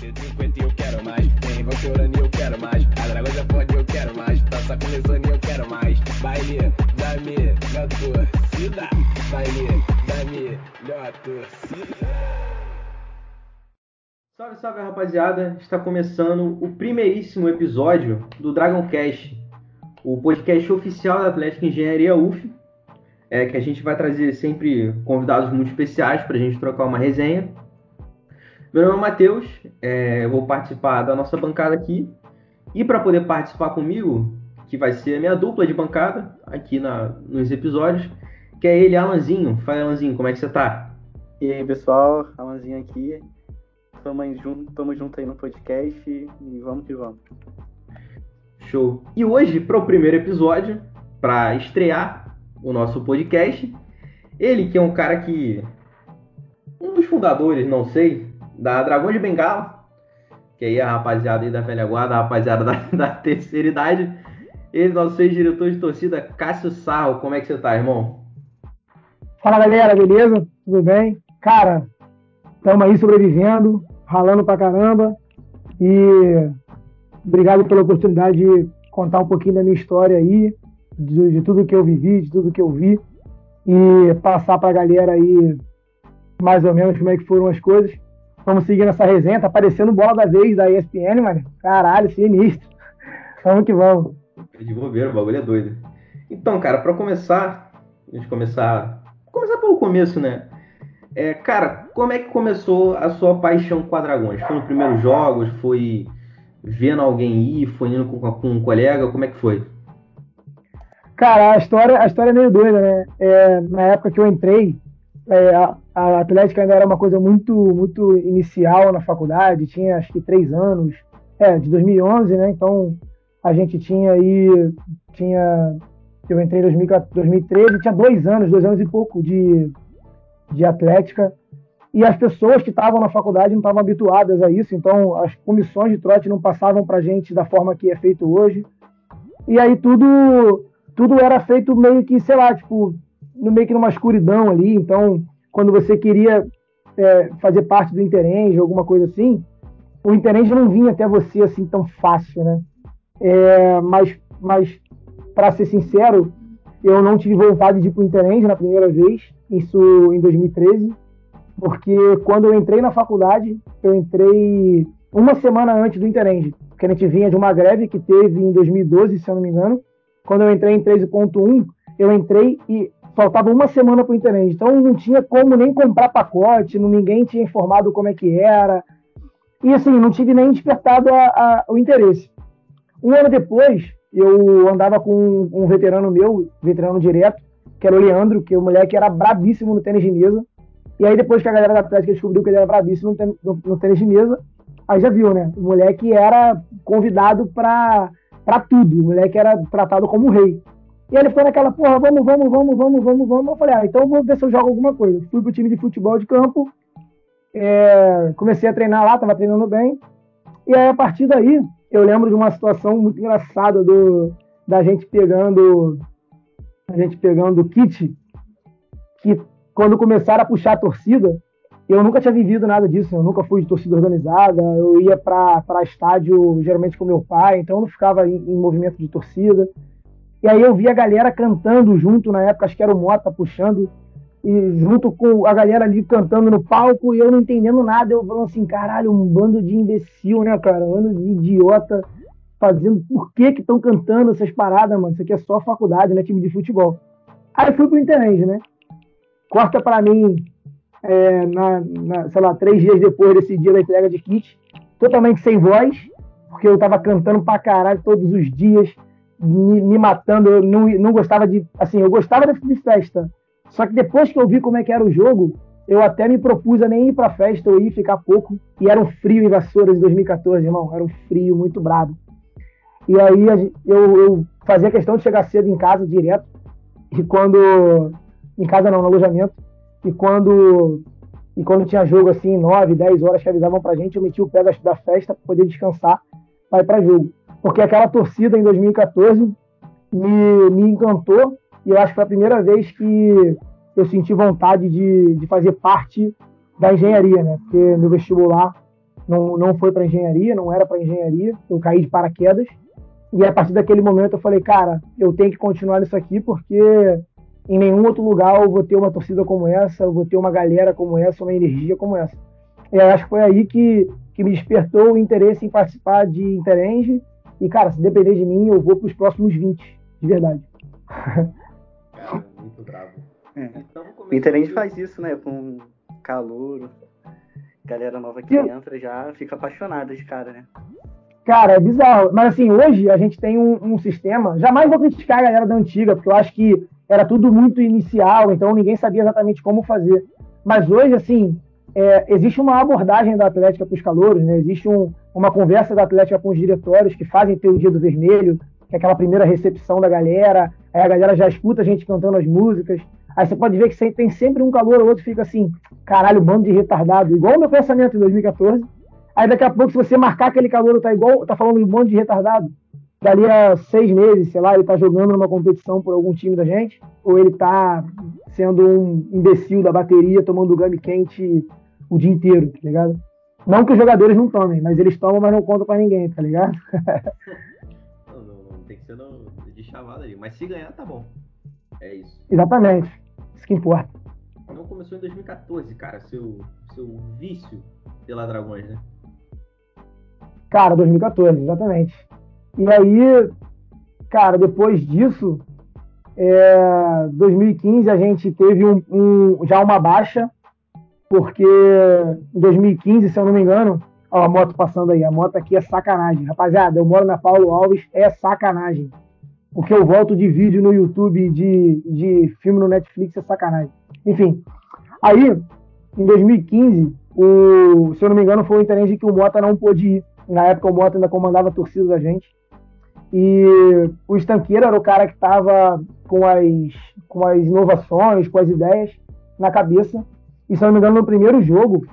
C50 eu quero mais. Tem Valqueurani eu quero mais. A Dragões é forte eu quero mais. Taça com eu quero mais. Baile da torcida. Baile da torcida. Salve, salve rapaziada! Está começando o primeiríssimo episódio do Dragon Cast, o podcast oficial da Atlética Engenharia UF, é, que a gente vai trazer sempre convidados muito especiais para a gente trocar uma resenha. Meu nome é Matheus, é, eu vou participar da nossa bancada aqui. E para poder participar comigo, que vai ser a minha dupla de bancada aqui na, nos episódios, que é ele, Alanzinho. Fala, Alanzinho, como é que você tá? E aí, pessoal, Alanzinho aqui. Tamo junto, tamo junto aí no podcast e vamos que vamos. Show. E hoje, para o primeiro episódio, para estrear o nosso podcast, ele que é um cara que. Um dos fundadores, não sei, da Dragão de Bengala, que aí a rapaziada aí da velha guarda, a rapaziada da, da terceira idade. Ele, nosso ex-diretor de torcida, Cássio Sarro. Como é que você tá, irmão? Fala galera, beleza? Tudo bem? Cara, estamos aí sobrevivendo, ralando pra caramba. E obrigado pela oportunidade de contar um pouquinho da minha história aí, de, de tudo que eu vivi, de tudo que eu vi. E passar pra galera aí mais ou menos como é que foram as coisas. Vamos seguir nessa resenha, tá aparecendo bola da vez da ESPN, mano. Caralho, sinistro. Vamos que vamos. É de bobeira, o bagulho é doido. Então, cara, para começar, a gente começar. Começar pelo começo, né? É, cara, como é que começou a sua paixão com a Dragões? Foi nos primeiros jogos? Foi vendo alguém ir? Foi indo com, com um colega? Como é que foi? Cara, a história, a história é meio doida, né? É, na época que eu entrei, é, a, a Atlética ainda era uma coisa muito, muito inicial na faculdade, tinha acho que três anos, é, de 2011, né? Então a gente tinha aí, tinha, eu entrei em 2014, 2013, tinha dois anos, dois anos e pouco de, de Atlética, e as pessoas que estavam na faculdade não estavam habituadas a isso, então as comissões de trote não passavam para gente da forma que é feito hoje, e aí tudo, tudo era feito meio que, sei lá, tipo, no meio que numa escuridão ali, então quando você queria é, fazer parte do Interenge, alguma coisa assim, o Interenge não vinha até você assim tão fácil, né? É, mas, mas para ser sincero, eu não tive vontade de ir para o na primeira vez, isso em 2013, porque quando eu entrei na faculdade, eu entrei uma semana antes do Interenge, porque a gente vinha de uma greve que teve em 2012, se eu não me engano. Quando eu entrei em 13.1, eu entrei e faltava uma semana para o Interend. Então não tinha como nem comprar pacote, não, ninguém tinha informado como é que era. E assim, não tive nem despertado a, a, o interesse. Um ano depois, eu andava com um, veterano meu, veterano direto, que era o Leandro, que o moleque era brabíssimo no tênis de mesa. E aí, depois que a galera da Atlética descobriu que ele era brabíssimo no, no, no tênis de mesa, aí já viu, né? O moleque era convidado para tudo. O moleque era tratado como um rei. E ele ficou naquela, porra, vamos, vamos, vamos, vamos, vamos, vamos. Eu falei, ah, então vou ver se eu jogo alguma coisa. Fui pro time de futebol de campo, é, comecei a treinar lá, tava treinando bem. E aí, a partir daí, eu lembro de uma situação muito engraçada do, da gente pegando a gente pegando o kit, que quando começaram a puxar a torcida, eu nunca tinha vivido nada disso, eu nunca fui de torcida organizada, eu ia para estádio geralmente com meu pai, então eu não ficava em, em movimento de torcida. E aí eu vi a galera cantando junto, na época acho que era o Mota puxando, e junto com a galera ali cantando no palco, e eu não entendendo nada, eu falando assim, caralho, um bando de imbecil, né, cara? Um bando de idiota fazendo, por que que estão cantando essas paradas, mano? Isso aqui é só faculdade, né, time de futebol. Aí fui pro internet, né? Corta para mim, é, na, na, sei lá, três dias depois desse dia da entrega de kit, totalmente sem voz, porque eu tava cantando pra caralho todos os dias, me, me, matando, eu não, não gostava de. Assim, eu gostava de festa. Só que depois que eu vi como é que era o jogo, eu até me propus a nem ir pra festa, eu ia ficar pouco. E era um frio em Vassouras em 2014, irmão. Era um frio muito brabo. E aí eu, eu fazia questão de chegar cedo em casa, direto. E quando. Em casa não, no alojamento. E quando. E quando tinha jogo assim, 9, 10 horas que avisavam pra gente, eu metia o pé da, festa pra poder descansar para ir pra jogo porque aquela torcida em 2014 me, me encantou e eu acho que foi a primeira vez que eu senti vontade de, de fazer parte da engenharia, né? Porque no vestibular não, não foi para engenharia, não era para engenharia, eu caí de paraquedas. E a partir daquele momento eu falei, cara, eu tenho que continuar isso aqui porque em nenhum outro lugar eu vou ter uma torcida como essa, eu vou ter uma galera como essa, uma energia como essa. E acho que foi aí que, que me despertou o interesse em participar de Interenge. E, cara, se depender de mim, eu vou para os próximos 20, de verdade. Cara, muito bravo. É. Então, O Interende faz isso, né? Com calor, galera nova que Eu- entra já fica apaixonada de cara, né? Cara, é bizarro. Mas assim, hoje a gente tem um, um sistema. Jamais vou criticar a galera da antiga, porque eu acho que era tudo muito inicial, então ninguém sabia exatamente como fazer. Mas hoje, assim, é, existe uma abordagem da Atlética para os calouros, né? Existe um- uma conversa da Atlética com os diretórios que fazem ter o dia do vermelho, que é aquela primeira recepção da galera, aí a galera já escuta a gente cantando as músicas. Aí você pode ver que tem sempre um calor ou outro fica assim, caralho, bando de retardado, igual o meu pensamento em 2014. Aí daqui a pouco, se você marcar aquele calor, tá igual, tá falando um monte de retardado. Dali a seis meses, sei lá, ele tá jogando numa competição por algum time da gente, ou ele tá sendo um imbecil da bateria, tomando gami quente o dia inteiro, tá ligado? Não que os jogadores não tomem, mas eles tomam, mas não contam pra ninguém, tá ligado? Não, não, não tem que ser no- de chavada ali. Mas se ganhar, tá bom. É isso. Exatamente. Isso que importa. Então começou em 2014, cara, seu, seu vício pela Dragões, né? Cara, 2014, exatamente. E aí, cara, depois disso, é, 2015 a gente teve um, um- já uma baixa, porque em 2015, se eu não me engano, ó, a moto passando aí, a moto aqui é sacanagem. Rapaziada, eu moro na Paulo Alves, é sacanagem. O que eu volto de vídeo no YouTube, de, de filme no Netflix, é sacanagem. Enfim, aí, em 2015, o, se eu não me engano, foi o interesse que o Mota não pôde ir. Na época o Mota ainda comandava a torcida da gente. E o estanqueiro era o cara que estava com as, com as inovações, com as ideias na cabeça. E se não me engano, no primeiro jogo,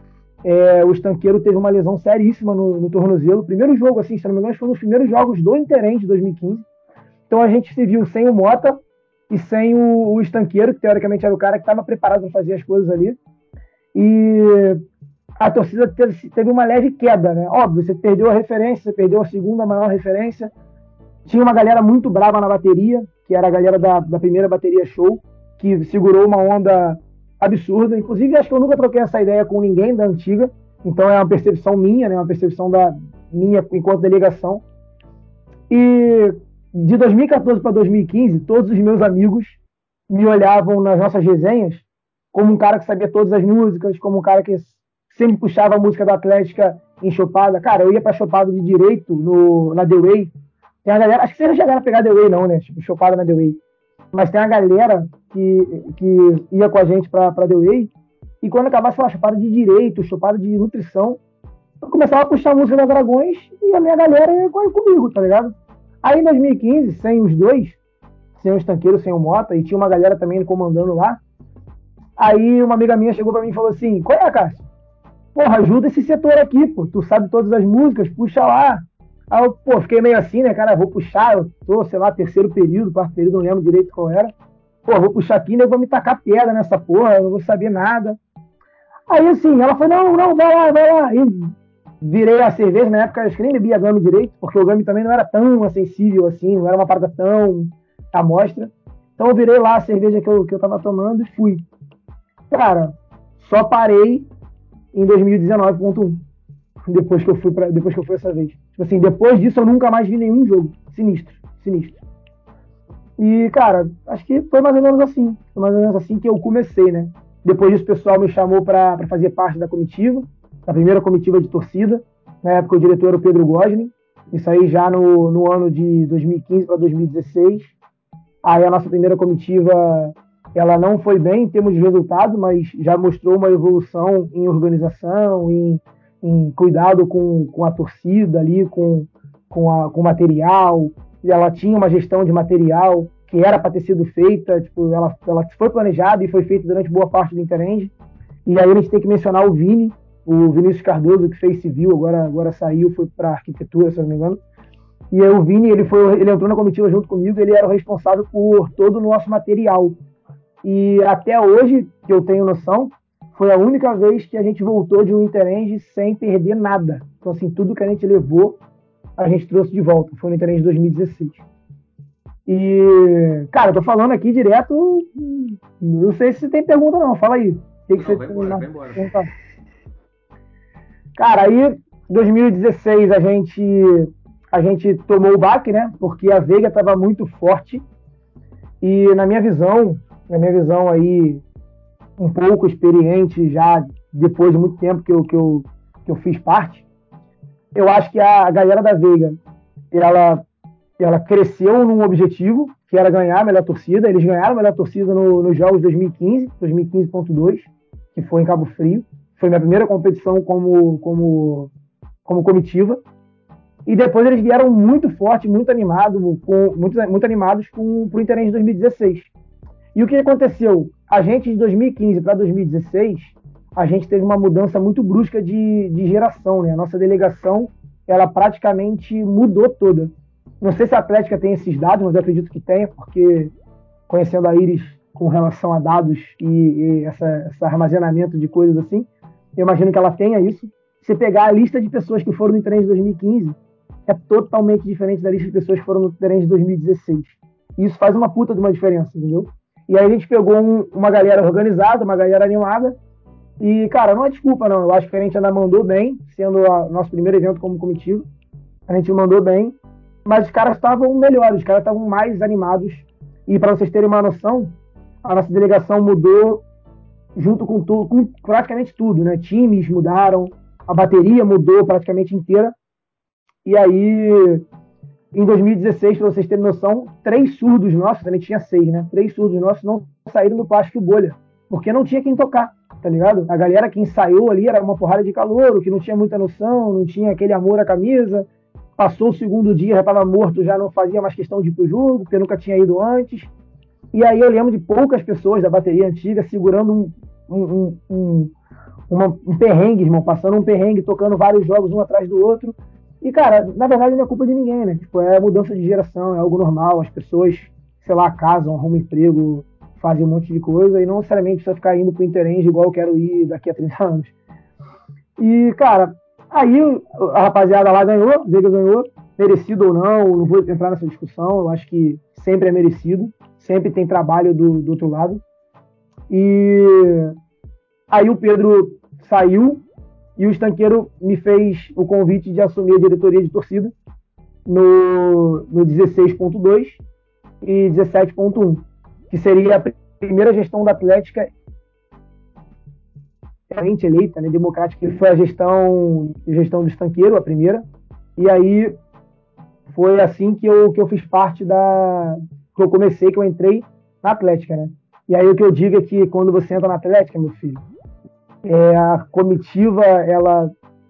é, o estanqueiro teve uma lesão seríssima no, no tornozelo. Primeiro jogo, assim, se não me engano, foi um dos primeiros jogos do Interente de 2015. Então a gente se viu sem o Mota e sem o, o estanqueiro, que teoricamente era o cara que estava preparado para fazer as coisas ali. E a torcida teve, teve uma leve queda, né? Óbvio, você perdeu a referência, você perdeu a segunda maior referência. Tinha uma galera muito brava na bateria, que era a galera da, da primeira bateria show, que segurou uma onda absurda. Inclusive, acho que eu nunca troquei essa ideia com ninguém da antiga. Então é uma percepção minha, né? Uma percepção da minha enquanto delegação. E de 2014 para 2015, todos os meus amigos me olhavam nas nossas resenhas como um cara que sabia todas as músicas, como um cara que sempre puxava a música da Atlética em chopada. Cara, eu ia pra chopada de direito no, na The Way. Tem a galera, acho que vocês não chegaram a pegar The Way, não, né? Tipo, chopada na The Way. Mas tem a galera que, que ia com a gente pra, pra The Way. E quando acabasse uma chopada de direito, chopada de nutrição, eu começava a puxar a música da Dragões e a minha galera ia com- comigo, tá ligado? Aí em 2015, sem os dois, sem o estanqueiro, sem o Mota, e tinha uma galera também comandando lá. Aí uma amiga minha chegou pra mim e falou assim: Qual é, Cássio? Porra, ajuda esse setor aqui, pô. Tu sabe todas as músicas, puxa lá. Aí eu, pô, fiquei meio assim, né, cara? Vou puxar, eu tô, sei lá, terceiro período, quarto período, não lembro direito qual era. Pô, vou puxar aqui, né? Eu vou me tacar pedra nessa porra, eu não vou saber nada. Aí assim, ela falou: Não, não, vai lá, vai lá. E virei a cerveja, na época acho que nem bebia Gami direito, porque o Gami também não era tão acessível assim, não era uma parada tão à mostra. Então eu virei lá a cerveja que eu, que eu tava tomando e fui. Cara, só parei em 2019.1. Depois que eu fui para depois que eu fui essa vez. Tipo assim, depois disso eu nunca mais vi nenhum jogo. Sinistro, sinistro. E, cara, acho que foi mais ou menos assim. Foi mais ou menos assim que eu comecei, né? Depois disso o pessoal me chamou para fazer parte da comitiva, da primeira comitiva de torcida. Na época o diretor era o Pedro Gosling. Isso aí já no, no ano de 2015 para 2016. Aí a nossa primeira comitiva ela não foi bem em termos de resultado, mas já mostrou uma evolução em organização, em, em cuidado com, com a torcida ali, com, com, a, com o material. E ela tinha uma gestão de material que era para ter sido feita, tipo, ela, ela foi planejada e foi feita durante boa parte do Interend. E aí a gente tem que mencionar o Vini, o Vinícius Cardoso, que fez civil, agora, agora saiu, foi para arquitetura, se não me engano. E aí o Vini, ele, foi, ele entrou na comitiva junto comigo, ele era o responsável por todo o nosso material. E até hoje, que eu tenho noção, foi a única vez que a gente voltou de um Interenge sem perder nada. Então, assim, tudo que a gente levou, a gente trouxe de volta. Foi no Interenge 2016. E, cara, eu tô falando aqui direto. Não sei se tem pergunta, não. Fala aí. O que, que você vai embora, vai embora. Cara, aí 2016 a gente a gente tomou o baque, né? Porque a Veiga estava muito forte e na minha visão, na minha visão aí um pouco experiente já depois de muito tempo que eu, que eu, que eu fiz parte, eu acho que a galera da Veiga ela ela cresceu num objetivo que era ganhar a melhor torcida. Eles ganharam a melhor torcida no, nos jogos 2015, 2015.2, que foi em Cabo Frio. Foi minha primeira competição como, como, como comitiva. E depois eles vieram muito forte, muito animado, com, muito, muito animados com o Interesse de 2016. E o que aconteceu? A gente de 2015 para 2016, a gente teve uma mudança muito brusca de, de geração, né? A nossa delegação, ela praticamente mudou toda. Não sei se a Atlética tem esses dados, mas eu acredito que tenha, porque conhecendo a Iris com relação a dados e, e essa, esse armazenamento de coisas assim, eu imagino que ela tenha isso. Se pegar a lista de pessoas que foram no trem de 2015, é totalmente diferente da lista de pessoas que foram no trem de 2016. E isso faz uma puta de uma diferença, entendeu? E aí a gente pegou um, uma galera organizada, uma galera animada. E, cara, não é desculpa, não. Eu acho que a gente ainda mandou bem, sendo o nosso primeiro evento como comitiva. A gente mandou bem mas os caras estavam melhores, os caras estavam mais animados. E para vocês terem uma noção, a nossa delegação mudou junto com tudo, com praticamente tudo, né? Times mudaram, a bateria mudou praticamente inteira. E aí, em 2016, para vocês terem noção, três surdos nossos, gente tinha seis, né? Três surdos nossos não saíram do plástico bolha, porque não tinha quem tocar, tá ligado? A galera que ensaiou ali era uma porrada de calor, que não tinha muita noção, não tinha aquele amor à camisa, Passou o segundo dia, já estava morto, já não fazia mais questão de ir pro jogo, porque nunca tinha ido antes. E aí eu lembro de poucas pessoas da bateria antiga segurando um, um, um, uma, um perrengue, irmão, passando um perrengue, tocando vários jogos um atrás do outro. E, cara, na verdade não é culpa de ninguém, né? Tipo, é mudança de geração, é algo normal. As pessoas, sei lá, casam, arrumam emprego, fazem um monte de coisa e não necessariamente precisa ficar indo pro Interenge igual eu quero ir daqui a 30 anos. E, cara, Aí a rapaziada lá ganhou, Veiga ganhou, merecido ou não, não vou entrar nessa discussão, eu acho que sempre é merecido, sempre tem trabalho do, do outro lado. E aí o Pedro saiu e o estanqueiro me fez o convite de assumir a diretoria de torcida no, no 16.2 e 17.1, que seria a primeira gestão da Atlética democraticamente eleita, né, democrática, que foi a gestão, gestão do estanqueiro, a primeira. E aí foi assim que eu, que eu fiz parte da. que eu comecei, que eu entrei na Atlética, né? E aí o que eu digo é que quando você entra na Atlética, meu filho, é, a comitiva, ela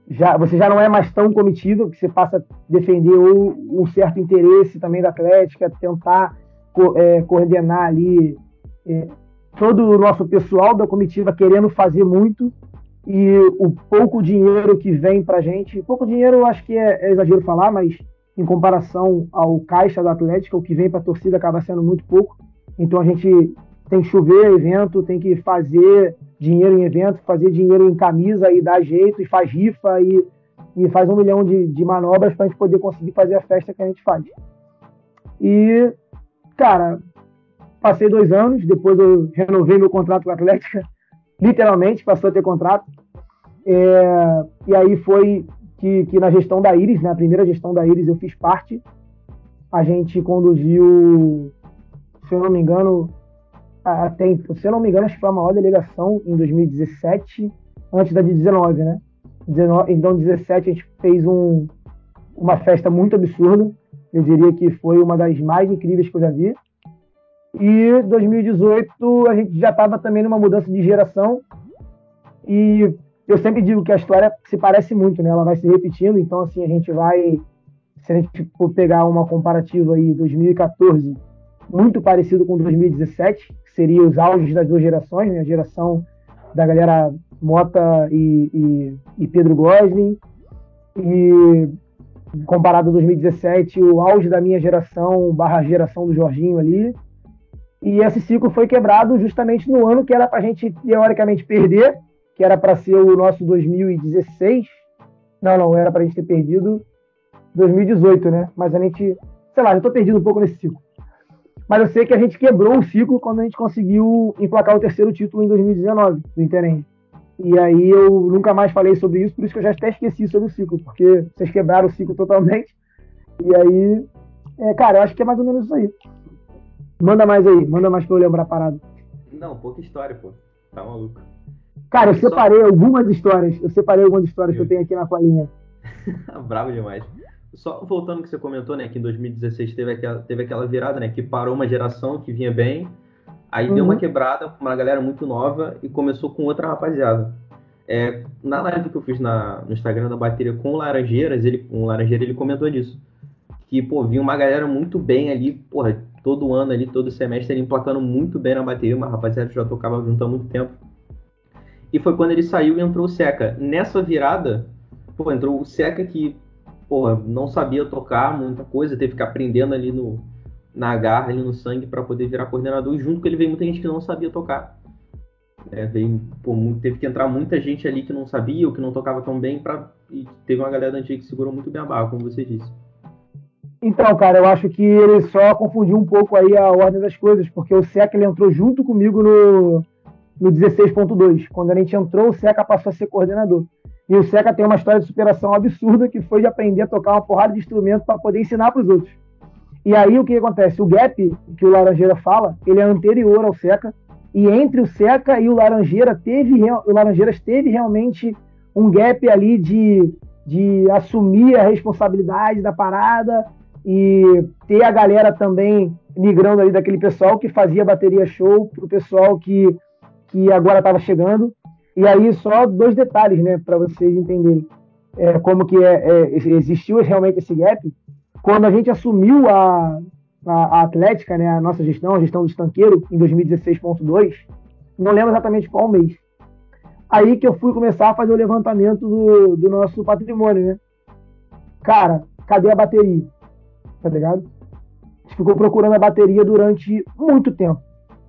já, você já não é mais tão comitiva, que você passa a defender um certo interesse também da Atlética, tentar co é, coordenar ali é, todo o nosso pessoal da comitiva querendo fazer muito e o pouco dinheiro que vem para gente, pouco dinheiro acho que é, é, exagero falar, mas em comparação ao caixa da Atlética, o que vem para a torcida acaba sendo muito pouco. Então a gente tem que chover evento, tem que fazer dinheiro em evento, fazer dinheiro em camisa e dar jeito, e faz rifa e, e faz um milhão de, de manobras para a gente poder conseguir fazer a festa que a gente faz. E, cara, Passei dois anos, depois eu renovei meu contrato com a Atlética, literalmente, passou a ter contrato. É, e aí foi que, que, na gestão da Iris, na né, primeira gestão da Iris, eu fiz parte. A gente conduziu, se eu não me engano, até, se eu não me engano, acho que foi a maior delegação em 2017, antes da de 19, né? 19, então, 17 a gente fez um, uma festa muito absurda. Eu diria que foi uma das mais incríveis que eu já vi. E 2018 a gente já estava também numa mudança de geração. E eu sempre digo que a história se parece muito, né? Ela vai se repetindo. Então, assim, a gente vai. Se a gente for pegar uma comparativa aí, 2014, muito parecido com 2017, que seria os auges das duas gerações, né? A geração da galera Mota e, e, e Pedro Gosling. E comparado a 2017, o auge da minha geração barra geração do Jorginho ali. E esse ciclo foi quebrado justamente no ano que era para a gente, teoricamente, perder, que era para ser o nosso 2016. Não, não, era para a gente ter perdido 2018, né? Mas a gente, sei lá, já tô perdido um pouco nesse ciclo. Mas eu sei que a gente quebrou o ciclo quando a gente conseguiu emplacar o terceiro título em 2019 do Interend. E aí eu nunca mais falei sobre isso, por isso que eu já até esqueci sobre o ciclo, porque vocês quebraram o ciclo totalmente. E aí, é, cara, eu acho que é mais ou menos isso aí. Manda mais aí, manda mais pra eu lembrar a parada. Não, pouca história, pô. Tá maluco. Cara, eu separei algumas histórias. Eu separei algumas histórias que eu tenho aqui na colinha. Bravo demais. Só voltando que você comentou, né, que em 2016 teve aquela, teve aquela virada, né, que parou uma geração que vinha bem, aí uhum. deu uma uhum. quebrada, uma galera muito nova e começou com outra rapaziada. É, na live que eu fiz na, no Instagram da bateria com o Laranjeiras, ele, um Laranjeira, ele comentou disso. Que, pô, vinha uma galera muito bem ali, porra, todo ano ali, todo semestre, ele emplacando muito bem na bateria, uma rapaziada que já tocava junto há muito tempo. E foi quando ele saiu e entrou o Seca. Nessa virada, pô, entrou o Seca que porra, não sabia tocar muita coisa, teve que aprendendo ali no, na garra, ali no sangue, para poder virar coordenador. E junto com ele veio muita gente que não sabia tocar. É, veio, pô, teve que entrar muita gente ali que não sabia ou que não tocava tão bem, e teve uma galera da antiga que segurou muito bem a barra, como você disse. Então, cara, eu acho que ele só confundiu um pouco aí a ordem das coisas, porque o Seca ele entrou junto comigo no, no 16.2. Quando a gente entrou, o Seca passou a ser coordenador. E o Seca tem uma história de superação absurda que foi de aprender a tocar uma porrada de instrumento para poder ensinar para os outros. E aí o que acontece? O gap que o Laranjeira fala, ele é anterior ao Seca, e entre o Seca e o Laranjeira teve o Laranjeiras teve realmente um gap ali de, de assumir a responsabilidade da parada e ter a galera também migrando ali daquele pessoal que fazia bateria show para o pessoal que, que agora estava chegando. E aí só dois detalhes, né, para vocês entenderem é, como que é, é, existiu realmente esse gap. Quando a gente assumiu a, a, a, Atlética, né, a nossa gestão, a gestão do estanqueiro, em 2016.2, não lembro exatamente qual mês. Aí que eu fui começar a fazer o levantamento do, do nosso patrimônio, né? Cara, cadê a bateria? Tá ligado? A gente ficou procurando a bateria durante muito tempo.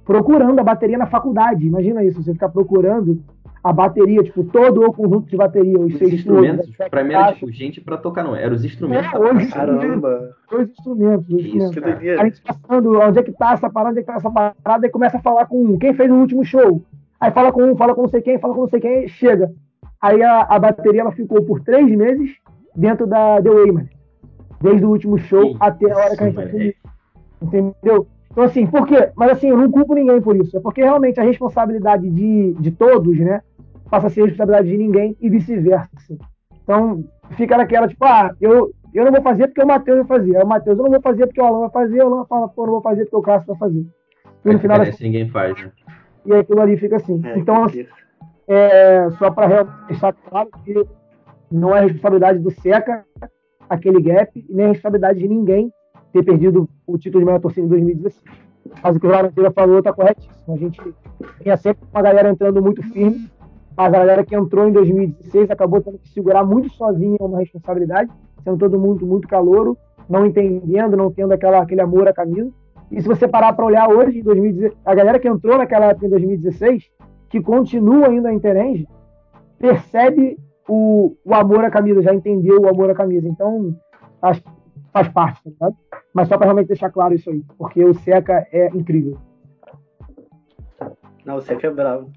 Procurando a bateria na faculdade. Imagina isso, você ficar procurando a bateria, tipo, todo o conjunto de bateria, os, os seis instrumentos, para mim era tipo gente para tocar, não, eram os instrumentos. É, hoje, Caramba! Os instrumentos, os instrumentos. Isso, a gente passando, onde é que tá essa parada, onde é que tá essa parada, e começa a falar com um, quem fez o último show? Aí fala com um, fala com não sei quem, fala com não sei quem, chega. Aí a, a bateria ela ficou por três meses dentro da The Wayman. Desde o último show Isso, até a hora que a gente assumiu. Entendeu? Então, assim, por quê? Mas assim, eu não culpo ninguém por isso. É porque realmente a responsabilidade de, de todos, né? Passa a ser responsabilidade de ninguém e vice-versa. Então, fica naquela, tipo, ah, eu, eu não vou fazer porque o Matheus vai fazer. Aí o Matheus, eu não vou fazer porque o Alan vai fazer. O Alan fala, pô, eu não vou fazer porque o Cássio vai fazer. E no final das... ninguém faz, né? E aquilo ali fica assim. É, então, assim, é, só para deixar claro que não é responsabilidade do SECA aquele gap, e nem é responsabilidade de ninguém ter perdido o título de melhor torcida em 2016. Mas o que o Laranjeira falou está corretíssimo. A gente tinha sempre uma galera entrando muito firme mas a galera que entrou em 2016 acabou tendo que segurar muito sozinha uma responsabilidade, sendo todo mundo muito calouro, não entendendo, não tendo aquela, aquele amor à camisa. E se você parar para olhar hoje, em 2016, a galera que entrou naquela época em 2016, que continua ainda a Interenge, percebe o, o amor à camisa, já entendeu o amor à camisa. Então, acho que faz parte, tá Mas só para realmente deixar claro isso aí, porque o Seca é incrível. Não, o Seca é bravo.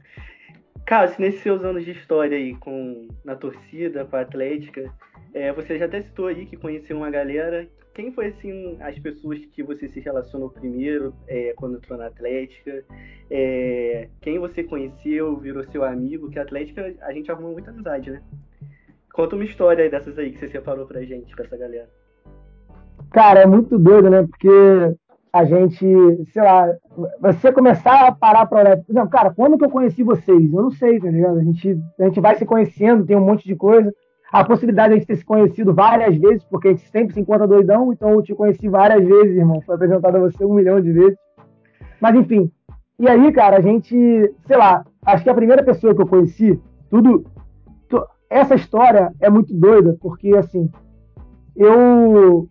Cássio, nesses seus anos de história aí com, na torcida, com a Atlética, é, você já até citou aí que conheceu uma galera. Quem foi, assim, as pessoas que você se relacionou primeiro é, quando entrou na Atlética? É, quem você conheceu, virou seu amigo? Que a Atlética, a gente arrumou muita amizade, né? Conta uma história dessas aí que você separou pra gente, com essa galera. Cara, é muito doido, né? Porque a gente, sei lá, você começar a parar para olhar, por exemplo, cara, quando que eu conheci vocês? Eu não sei, tá ligado? A gente, a gente vai se conhecendo, tem um monte de coisa. A possibilidade de a gente ter se conhecido várias vezes, porque a gente sempre se encontra doidão, então eu te conheci várias vezes, irmão. Foi apresentado a você um milhão de vezes. Mas enfim. E aí, cara, a gente, sei lá, acho que a primeira pessoa que eu conheci, tudo. essa história é muito doida, porque assim, eu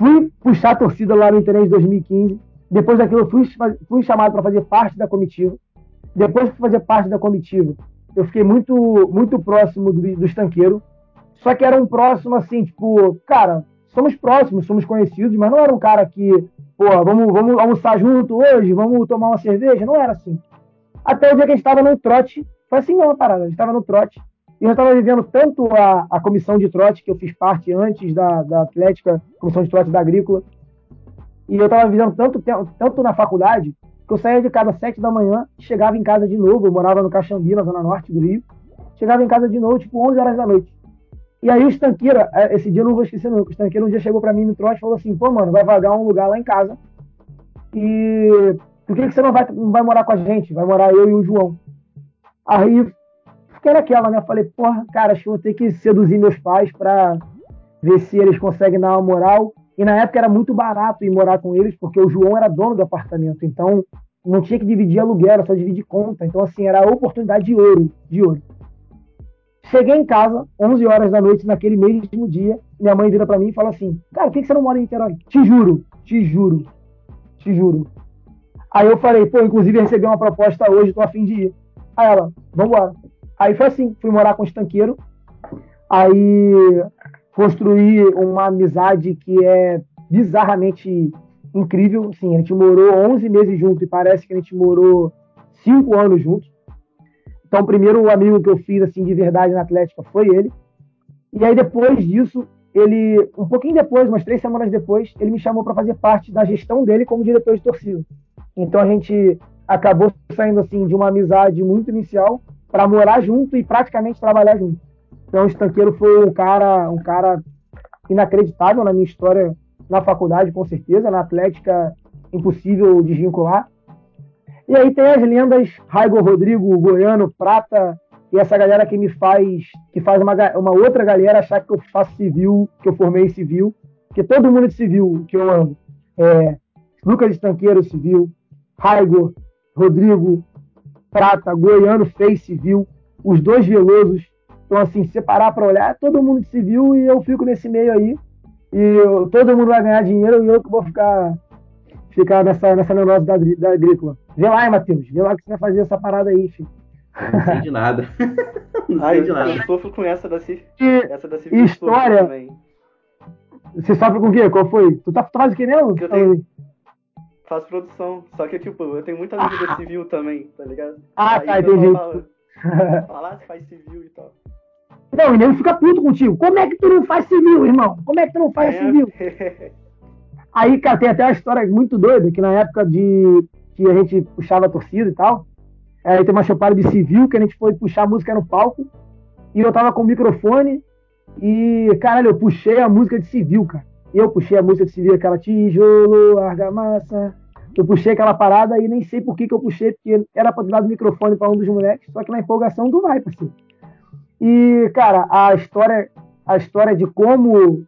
fui puxar a torcida lá no Internet de 2015. Depois daquilo, fui, fui chamado para fazer parte da comitiva. Depois de fazer parte da comitiva, eu fiquei muito, muito próximo do, do estanqueiro. Só que era um próximo assim, tipo, cara, somos próximos, somos conhecidos, mas não era um cara que, pô, vamos, vamos almoçar junto hoje, vamos tomar uma cerveja. Não era assim. Até o dia que a gente estava no trote, foi assim mesmo a parada, a gente estava no trote. E eu estava vivendo tanto a, a comissão de trote, que eu fiz parte antes da, da Atlética, comissão de trote da Agrícola, e eu estava vivendo tanto, tanto na faculdade, que eu saía de casa às sete da manhã, chegava em casa de novo, eu morava no Caxambi, na zona norte do Rio, chegava em casa de novo, tipo, 11 horas da noite. E aí o estanqueira, é, esse dia eu não vou esquecer nunca, o estanqueira um dia chegou para mim no trote e falou assim, pô, mano, vai vagar um lugar lá em casa, e por que, que você não vai, não vai morar com a gente? Vai morar eu e o João. Aí fiquei naquela, né? Falei, porra, cara, acho que vou ter que seduzir meus pais para ver se eles conseguem dar uma moral. E na época era muito barato ir morar com eles, porque o João era dono do apartamento. Então não tinha que dividir aluguel, era só dividir conta. Então, assim, era a oportunidade de ouro, de ouro. Cheguei em casa, 11 horas da noite, naquele mesmo dia. Minha mãe vira para mim e fala assim: Cara, por que você não mora em Niterói? Te juro, te juro, te juro. Aí eu falei: Pô, inclusive recebi uma proposta hoje, tô afim de ir. Aí ela: Vambora. Aí foi assim: fui morar com o estanqueiro. Aí construí uma amizade que é bizarramente incrível. Assim, a gente morou 11 meses junto e parece que a gente morou 5 anos juntos. Então, o primeiro amigo que eu fiz assim de verdade na Atlética foi ele. E aí depois disso, ele, um pouquinho depois, umas três semanas depois, ele me chamou para fazer parte da gestão dele como diretor de torcida. Então a gente acabou saindo assim de uma amizade muito inicial para morar junto e praticamente trabalhar junto. Então o estanqueiro foi um cara, um cara inacreditável na minha história na faculdade, com certeza, na Atlética impossível desvincular. E aí tem as lendas Raigo Rodrigo, Goiano, Prata, e essa galera que me faz, que faz uma, uma outra galera achar que eu faço civil, que eu formei civil, que todo mundo de civil que eu amo. É, Lucas Estanqueiro, civil, Raigo, Rodrigo, Prata, Goiano fez civil, os dois Velosos. Então, assim, separar para olhar, todo mundo de civil e eu fico nesse meio aí. E eu, todo mundo vai ganhar dinheiro e eu que vou ficar, ficar nessa, nessa negócio da, da agrícola. Vê lá, hein, Matheus. Vê lá que você vai fazer essa parada aí, filho. Não sei de nada. não sei de nada. Eu sofro com essa da, e, essa da civil história. Você sofre com o quê? Qual foi? Tu tá fazendo o que mesmo? Que eu tenho... Faço produção. Só que, tipo, eu tenho muita amigo ah. civil também, tá ligado? Ah, Aí tá, entendi. Fala, fala, se faz civil e tal. Não, o nego fica puto contigo. Como é que tu não faz civil, irmão? Como é que tu não faz é. civil? Aí, cara, tem até uma história muito doida, que na época de que a gente puxava a torcida e tal, aí tem uma chupada de civil, que a gente foi puxar a música no palco, e eu tava com o microfone, e, caralho, eu puxei a música de civil, cara. E eu puxei a música de civil, aquela tijolo, argamassa. Eu puxei aquela parada e nem sei por que, que eu puxei, porque era pra dar o microfone para um dos moleques, só que na empolgação tu vai, parceiro. E, cara, a história, a história de como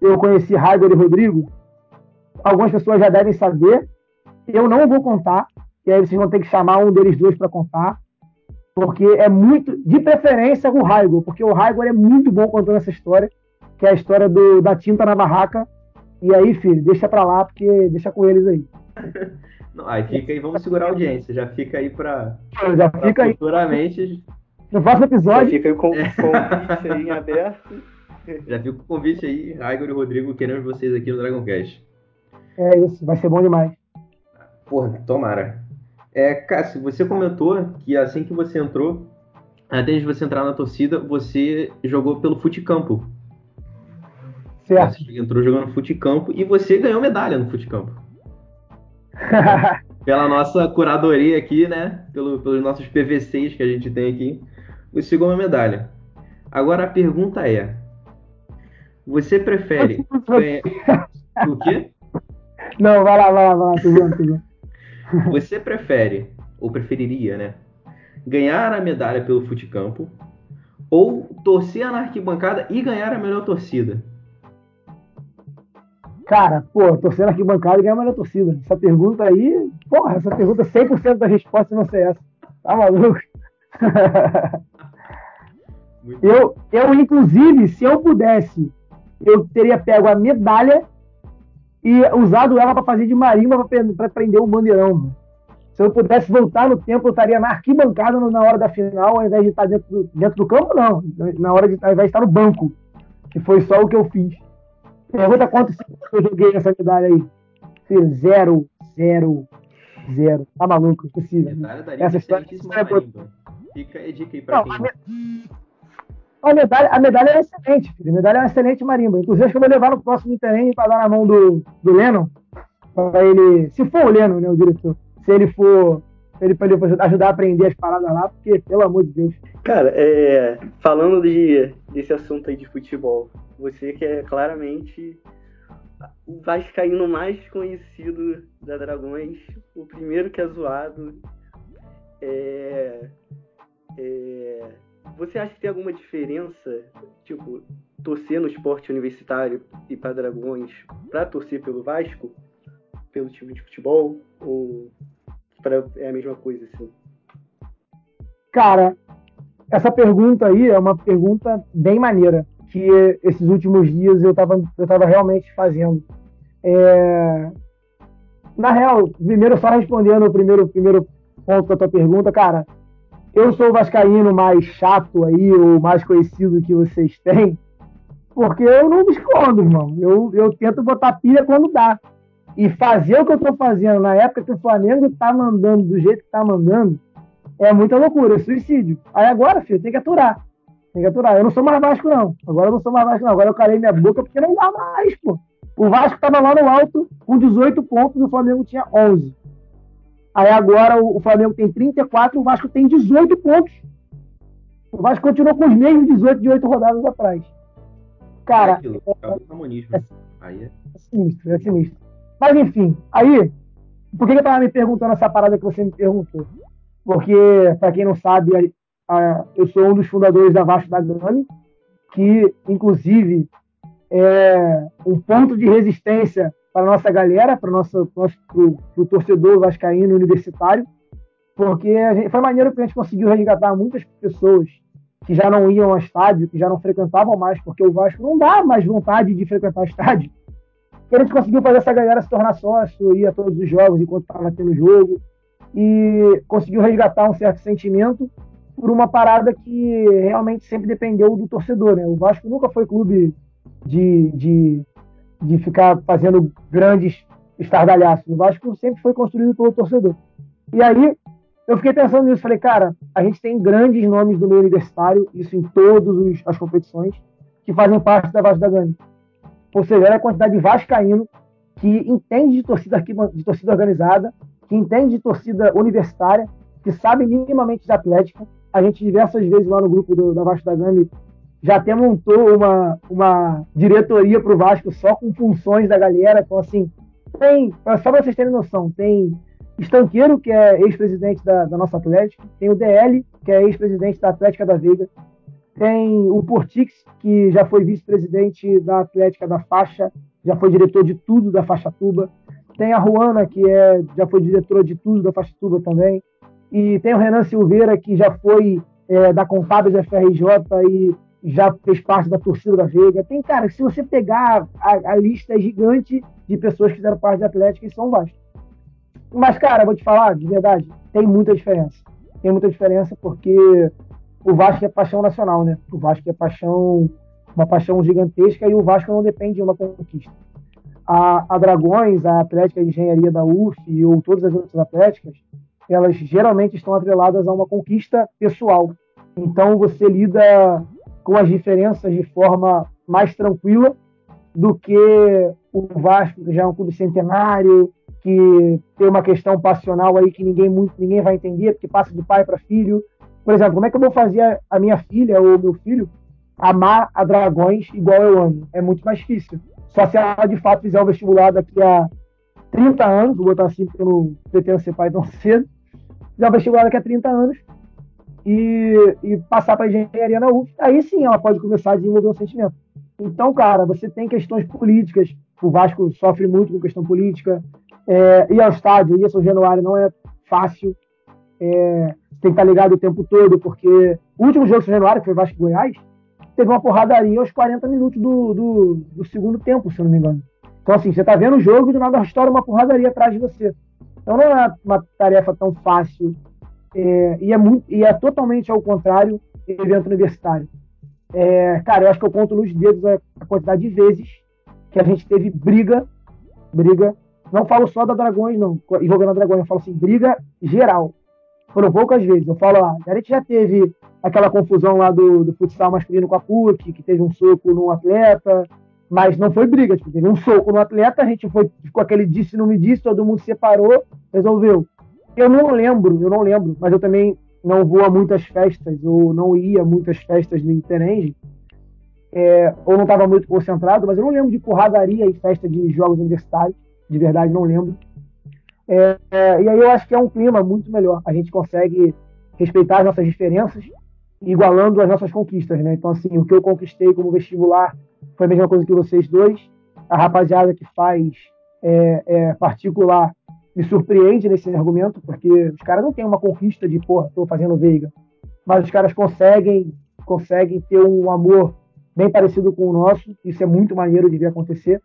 eu conheci Raigor e Rodrigo, algumas pessoas já devem saber. Eu não vou contar, e aí vocês vão ter que chamar um deles dois para contar, porque é muito, de preferência, o Raigor, porque o Raigor é muito bom contando essa história, que é a história do, da tinta na barraca. E aí, filho, deixa pra lá, porque deixa com eles aí. Não, aí fica aí, vamos segurar a audiência. Já fica aí pra, já pra fica futuramente. Aí no próximo episódio. Já fica aí com o convite aí em aberto. Já fica o convite aí, Raigor e Rodrigo, queremos vocês aqui no Dragoncast. É isso, vai ser bom demais. Porra, tomara. É, Cássio, você comentou que assim que você entrou, até de você entrar na torcida, você jogou pelo Futecampo. Certo. Você entrou jogando Futecampo e você ganhou medalha no Futecampo. Pela nossa curadoria aqui, né? Pelo, pelos nossos PVCs que a gente tem aqui você ganhou uma medalha. Agora a pergunta é: você prefere ganhar... o quê? Não, vai lá, vai lá, vai lá, tudo bem, tudo bem. Você prefere, ou preferiria, né? Ganhar a medalha pelo futecampo ou torcer na arquibancada e ganhar a melhor torcida? Cara, pô, torcer na arquibancada e ganhar a melhor torcida. Essa pergunta aí, porra, essa pergunta 100% da resposta não sei essa. Tá maluco? eu, eu, inclusive, se eu pudesse, eu teria pego a medalha e usado ela para fazer de marimba para prender o bandeirão. Mano. Se eu pudesse voltar no tempo, eu estaria na arquibancada na hora da final, ao invés de estar dentro do, dentro do campo, não. Na hora de, ao invés de estar no banco, que foi só o que eu fiz. Pergunta quantos eu joguei nessa medalha aí. Zero, zero, zero. Tá maluco, impossível. Essa história é Fica a dica aí pra não, quem. A medalha, a medalha é excelente, filho. A medalha é uma excelente marimba. Inclusive, acho que eu vou levar no próximo terreno para dar na mão do, do Lennon. Para ele. Se for o Lennon, né, o diretor. Se ele for. Ele, ele ajudar a aprender as paradas lá, porque, pelo amor de Deus. Cara, é, falando de, desse assunto aí de futebol, você que é claramente o Vascaíno mais conhecido da Dragões, o primeiro que é zoado. É, é, você acha que tem alguma diferença, tipo, torcer no esporte universitário e para Dragões para torcer pelo Vasco, pelo time de futebol, ou pra, é a mesma coisa assim? Cara, essa pergunta aí é uma pergunta bem maneira que esses últimos dias eu estava eu tava realmente fazendo. É... Na real, primeiro só respondendo o primeiro, primeiro ponto da tua pergunta, cara, eu sou o vascaíno mais chato aí, ou mais conhecido que vocês têm, porque eu não me escondo, irmão. Eu, eu tento botar pilha quando dá. E fazer o que eu tô fazendo na época que o Flamengo tá mandando do jeito que tá mandando, é muita loucura, é suicídio. Aí agora, filho, tem que aturar. Tem que aturar. Eu não sou mais Vasco, não. Agora eu não sou mais Vasco, não. Agora eu calei minha boca porque não dá mais, pô. O Vasco tava lá no alto com 18 pontos e o Flamengo tinha 11. Aí agora o Flamengo tem 34, o Vasco tem 18 pontos. O Vasco continuou com os mesmos 18 de 8 rodadas atrás. Cara, é, é, é, aí é... é sinistro, é sinistro. Mas enfim, aí, por que eu tava me perguntando essa parada que você me perguntou? Porque, para quem não sabe, a, a, eu sou um dos fundadores da Vasco da Gama, que inclusive é um ponto de resistência para nossa galera, para o nosso, nosso pro, pro torcedor vascaíno universitário, porque gente, foi maneiro que a gente conseguiu resgatar muitas pessoas que já não iam ao estádio, que já não frequentavam mais, porque o Vasco não dá mais vontade de frequentar estádio. A gente conseguiu fazer essa galera se tornar sócio, ir a todos os jogos enquanto estava tendo jogo, e conseguiu resgatar um certo sentimento por uma parada que realmente sempre dependeu do torcedor. Né? O Vasco nunca foi clube de, de de ficar fazendo grandes estardalhaços. O Vasco sempre foi construído pelo torcedor. E aí eu fiquei pensando nisso, falei, cara, a gente tem grandes nomes do meio universitário, isso em todas as competições, que fazem parte da Vasco da Gama. Ou seja, a quantidade de vascaíno que entende de torcida, de torcida organizada, que entende de torcida universitária, que sabe minimamente de atlética. A gente diversas vezes lá no grupo do, da Vasco da Gama já até montou uma, uma diretoria para o Vasco só com funções da galera. Então, assim, tem, só para vocês terem noção, tem Estanqueiro, que é ex-presidente da, da, nossa Atlética, tem o DL, que é ex-presidente da Atlética da Veiga, tem o Portix, que já foi vice-presidente da Atlética da Faixa, já foi diretor de tudo da Faixa Tuba, tem a Ruana, que é, já foi diretora de tudo da Faixa Tuba também, e tem o Renan Silveira, que já foi é, da Contábeis FRJ e já fez parte da torcida da Veiga. Tem, cara, se você pegar a, a lista é gigante de pessoas que fizeram parte da Atlética e são Vasco. Mas, cara, vou te falar, de verdade, tem muita diferença. Tem muita diferença porque o Vasco é paixão nacional, né? O Vasco é paixão, uma paixão gigantesca e o Vasco não depende de uma conquista. A, a Dragões, a Atlética de Engenharia da UF ou todas as outras atléticas, elas geralmente estão atreladas a uma conquista pessoal. Então você lida com as diferenças de forma mais tranquila do que o Vasco, que já é um clube centenário, que tem uma questão passional aí que ninguém, muito, ninguém vai entender, porque passa de pai para filho. Por exemplo, como é que eu vou fazer a minha filha ou meu filho amar a Dragões igual eu amo? É muito mais difícil. Só se ela de fato fizer o vestibular daqui a 30 anos, vou botar assim porque eu não pretendo ser pai tão cedo, fizer o vestibular daqui a 30 anos, e, e passar para engenharia na UF, aí sim ela pode começar a desenvolver um sentimento. Então, cara, você tem questões políticas, o Vasco sofre muito com questão política, é, ir ao estádio, ir a São Januário não é fácil, é, tem que estar ligado o tempo todo, porque o último jogo de São Januário, que foi Vasco Goiás, teve uma porradaria aos 40 minutos do, do, do segundo tempo, se eu não me engano. Então, assim, você tá vendo o jogo e do nada estoura uma porradaria atrás de você. Então não é uma tarefa tão fácil é, e, é muito, e é totalmente ao contrário evento universitário. É, cara, eu acho que eu conto nos dedos a, a, quantidade de vezes que a gente teve briga, briga. Não falo só da Dragões, não, jogando a Dragões, eu falo assim, briga geral. Foram poucas vezes. Eu falo, ah, a gente já teve aquela confusão lá do, do futsal masculino com a PUC, que teve um soco num atleta, mas não foi briga, tipo, teve um soco no atleta, a gente foi, ficou aquele disse não me disse, todo mundo separou, resolveu. Eu não lembro, eu não lembro, mas eu também não vou a muitas festas, ou não ia a muitas festas no Interenge, é, ou não estava muito concentrado, mas eu não lembro de porradaria em festa de jogos universitários, de verdade não lembro. É, é, e aí eu acho que é um clima muito melhor. A gente consegue respeitar as nossas diferenças, igualando as nossas conquistas, né? Então, assim, o que eu conquistei como vestibular foi a mesma coisa que vocês dois. A rapaziada que faz é, é particular me surpreende nesse argumento, porque os caras não têm uma conquista de, porra, tô fazendo veiga. Mas os caras conseguem, conseguem ter um amor bem parecido com o nosso. Isso é muito maneiro de ver acontecer.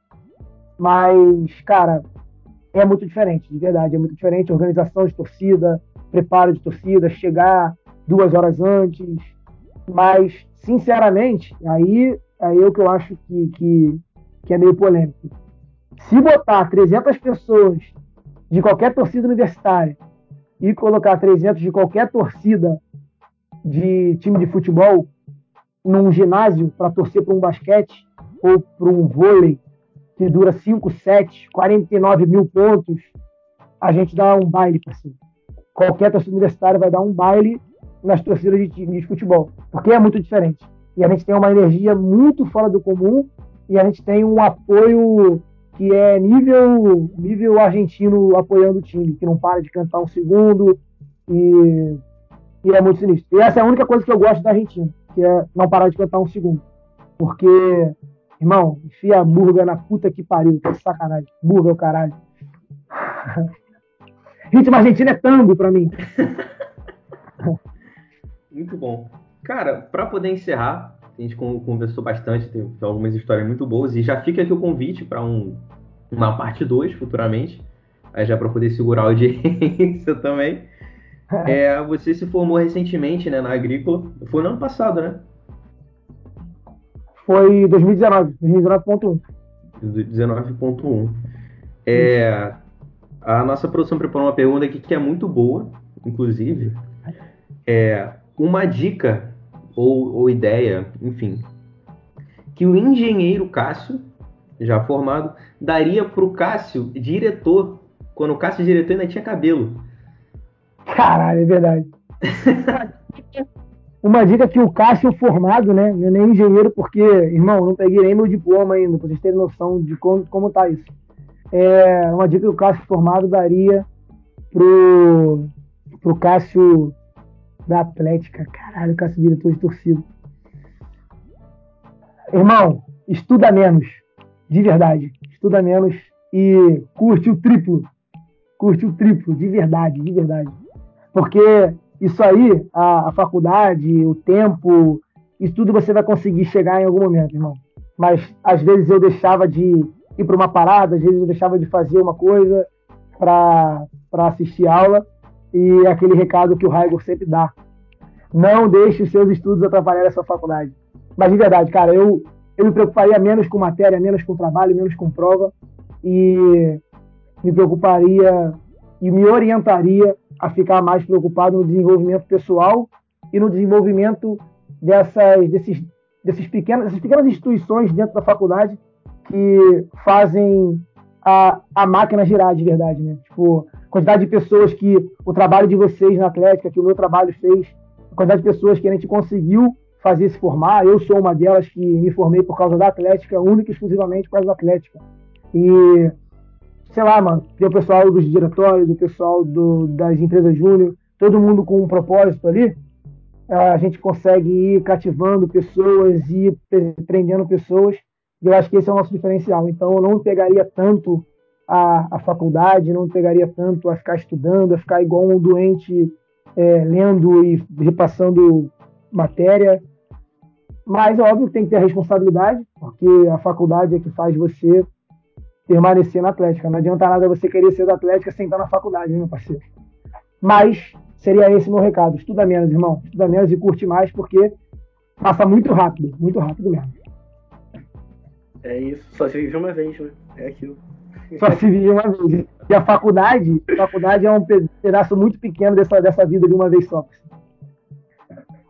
Mas, cara, é muito diferente, de verdade. É muito diferente. Organização de torcida, preparo de torcida, chegar duas horas antes. Mas, sinceramente, aí, aí é o que eu acho que, que, que é meio polêmico. Se botar 300 pessoas de qualquer torcida universitária e colocar 300 de qualquer torcida de time de futebol num ginásio para torcer para um basquete ou para um vôlei que dura 5, 7, 49 mil pontos, a gente dá um baile para cima. Qualquer torcida universitária vai dar um baile nas torcidas de time de futebol, porque é muito diferente. E a gente tem uma energia muito fora do comum e a gente tem um apoio que é nível, nível argentino apoiando o time, que não para de cantar um segundo e, e é muito sinistro. E essa é a única coisa que eu gosto da Argentina, que é não parar de cantar um segundo. Porque, irmão, enfia a burga na puta que pariu, que sacanagem. Burga é o caralho. Ritmo argentino é tango pra mim. muito bom. Cara, para poder encerrar, a gente conversou bastante, tem algumas histórias muito boas, e já fica aqui o convite para um, uma parte 2 futuramente, aí já para poder segurar a audiência também. É, você se formou recentemente né, na Agrícola, foi no ano passado, né? Foi 2019, 2019.1. 19.1. É, a nossa produção preparou uma pergunta aqui que é muito boa, inclusive. É, uma dica ou, ou ideia, enfim, que o engenheiro Cássio, já formado, daria para o Cássio diretor, quando o Cássio diretor ainda tinha cabelo. Caralho, é verdade. Uma dica que o Cássio formado, né? Eu nem engenheiro, porque, irmão, não peguei nem meu diploma ainda, para vocês terem noção de como, como tá isso. É uma dica que o Cássio formado daria pro, pro Cássio da Atlética. Caralho, Cássio diretor de torcida. Irmão, estuda menos. De verdade. Estuda menos e curte o triplo. Curte o triplo, de verdade, de verdade. Porque isso aí, a, a faculdade, o tempo, isso tudo você vai conseguir chegar em algum momento, irmão. Mas às vezes eu deixava de ir para uma parada, às vezes eu deixava de fazer uma coisa para assistir aula e aquele recado que o Raigor sempre dá. Não deixe os seus estudos atrapalhar a sua faculdade. Mas de verdade, cara, eu, eu me preocuparia menos com matéria, menos com trabalho, menos com prova e me preocuparia e me orientaria a ficar mais preocupado no desenvolvimento pessoal e no desenvolvimento dessas, desses, desses pequenos, dessas pequenas instituições dentro da faculdade que fazem a, a máquina girar de verdade, né? Tipo, quantidade de pessoas que o trabalho de vocês na Atlética, que o meu trabalho fez, quantidade de pessoas que a gente conseguiu fazer se formar. Eu sou uma delas que me formei por causa da Atlética, única e exclusivamente por causa da Atlética. E, sei lá, mano, tem o pessoal dos diretórios, o pessoal do, das empresas júnior, todo mundo com um propósito ali. A gente consegue ir cativando pessoas e prendendo pessoas. E eu acho que esse é o nosso diferencial. Então, eu não pegaria tanto a, a faculdade, não pegaria tanto a ficar estudando, a ficar igual um doente é, lendo e repassando matéria. Mas, óbvio, tem que ter a responsabilidade, porque a faculdade é que faz você permanecer na Atlética. Não adianta nada você querer ser da Atlética sem estar na faculdade, meu parceiro. Mas seria esse meu recado. Estuda menos, irmão. Estuda menos e curte mais, porque passa muito rápido, muito rápido mesmo. É isso, só se vive uma vez, né? É aquilo. Só se vive uma vez. E a faculdade, a faculdade é um pedaço muito pequeno dessa, dessa vida de uma vez só.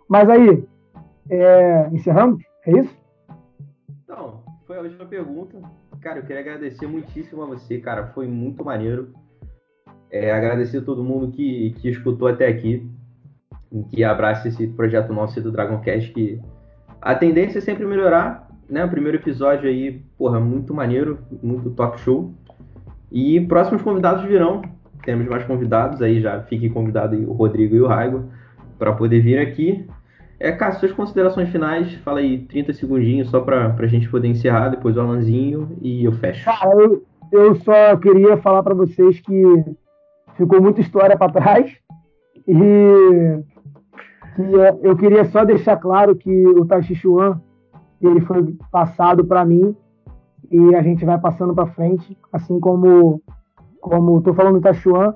Mas aí, é, encerramos? É isso? Não, foi a última pergunta. Cara, eu queria agradecer muitíssimo a você, cara. Foi muito maneiro. É, agradecer a todo mundo que, que escutou até aqui, que abraça esse projeto nosso do Dragoncast, que a tendência é sempre melhorar, né? O primeiro episódio aí, porra, muito maneiro, muito top show. E próximos convidados virão. Temos mais convidados aí, já fique convidado aí o Rodrigo e o Raigo para poder vir aqui. É, Cássio, suas considerações finais, fala aí 30 segundinhos só para a gente poder encerrar, depois o Alanzinho e eu fecho. Cara, eu, eu só queria falar para vocês que ficou muita história para trás e que eu queria só deixar claro que o Tachichuan ele foi passado para mim e a gente vai passando para frente, assim como como estou falando do Tachuan,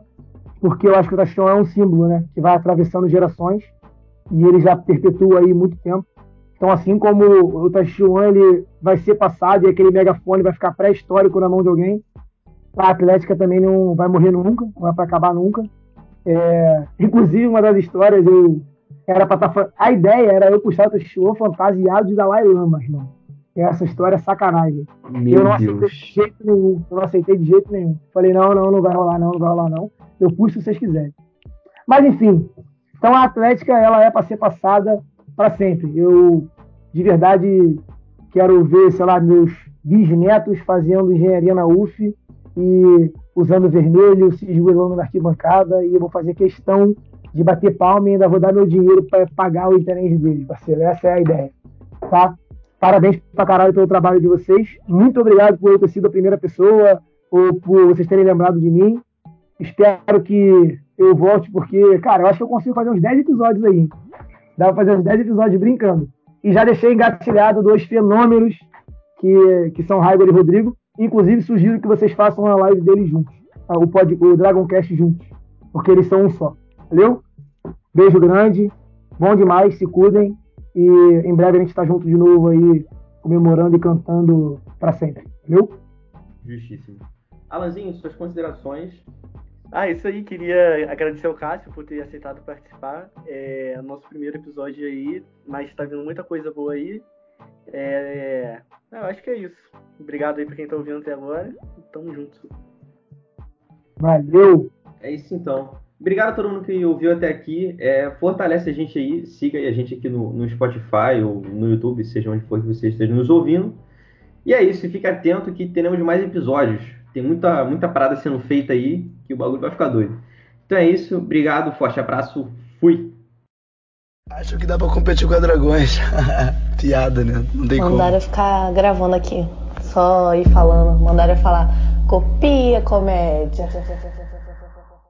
porque eu acho que o Tachuan é um símbolo, né, que vai atravessando gerações e ele já perpetua aí muito tempo. Então, assim como o Tachuan ele vai ser passado e aquele megafone vai ficar pré-histórico na mão de alguém, a Atlética também não vai morrer nunca, não vai para acabar nunca. É, inclusive, uma das histórias, eu era para estar. Tá, a ideia era eu puxar o Tachuan fantasiado de Dalai Lama, irmão. Essa história é sacanagem. Meu eu não Deus. aceitei de jeito nenhum. Eu não aceitei de jeito nenhum. Falei, não, não, não vai rolar, não, não vai rolar, não. Eu puxo se vocês quiserem. Mas, enfim, então a Atlética ela é para ser passada para sempre. Eu de verdade quero ver, sei lá, meus bisnetos fazendo engenharia na UF e usando vermelho, se esgoelando na arquibancada e eu vou fazer questão de bater palma e ainda vou dar meu dinheiro para pagar o interesse deles, parceiro. Essa é a ideia, tá? Parabéns pra caralho pelo trabalho de vocês. Muito obrigado por eu ter sido a primeira pessoa ou por vocês terem lembrado de mim. Espero que eu volte, porque, cara, eu acho que eu consigo fazer uns 10 episódios aí. Dá pra fazer uns 10 episódios brincando. E já deixei engatilhado dois fenômenos que, que são Raigor e Rodrigo. Inclusive, sugiro que vocês façam a live deles juntos. Tá? O, pod, o Dragoncast juntos. Porque eles são um só. Valeu? Beijo grande. Bom demais. Se cuidem. E em breve a gente tá junto de novo aí, comemorando e cantando para sempre. Valeu? Justíssimo. Alanzinho, suas considerações ah, isso aí, queria agradecer ao Cássio por ter aceitado participar. É nosso primeiro episódio aí, mas tá vindo muita coisa boa aí. É, eu acho que é isso. Obrigado aí pra quem tá ouvindo até agora. Tamo junto. Valeu! É isso então. Obrigado a todo mundo que ouviu até aqui. É, fortalece a gente aí, siga a gente aqui no, no Spotify ou no YouTube, seja onde for que você esteja nos ouvindo. E é isso, fique atento que teremos mais episódios. Tem muita, muita parada sendo feita aí que o bagulho vai ficar doido. Então é isso, obrigado, forte abraço, fui! Acho que dá pra competir com a Dragões. Piada, né? Não tem Mandaram como. eu ficar gravando aqui, só ir falando. Mandaram eu falar, copia comédia.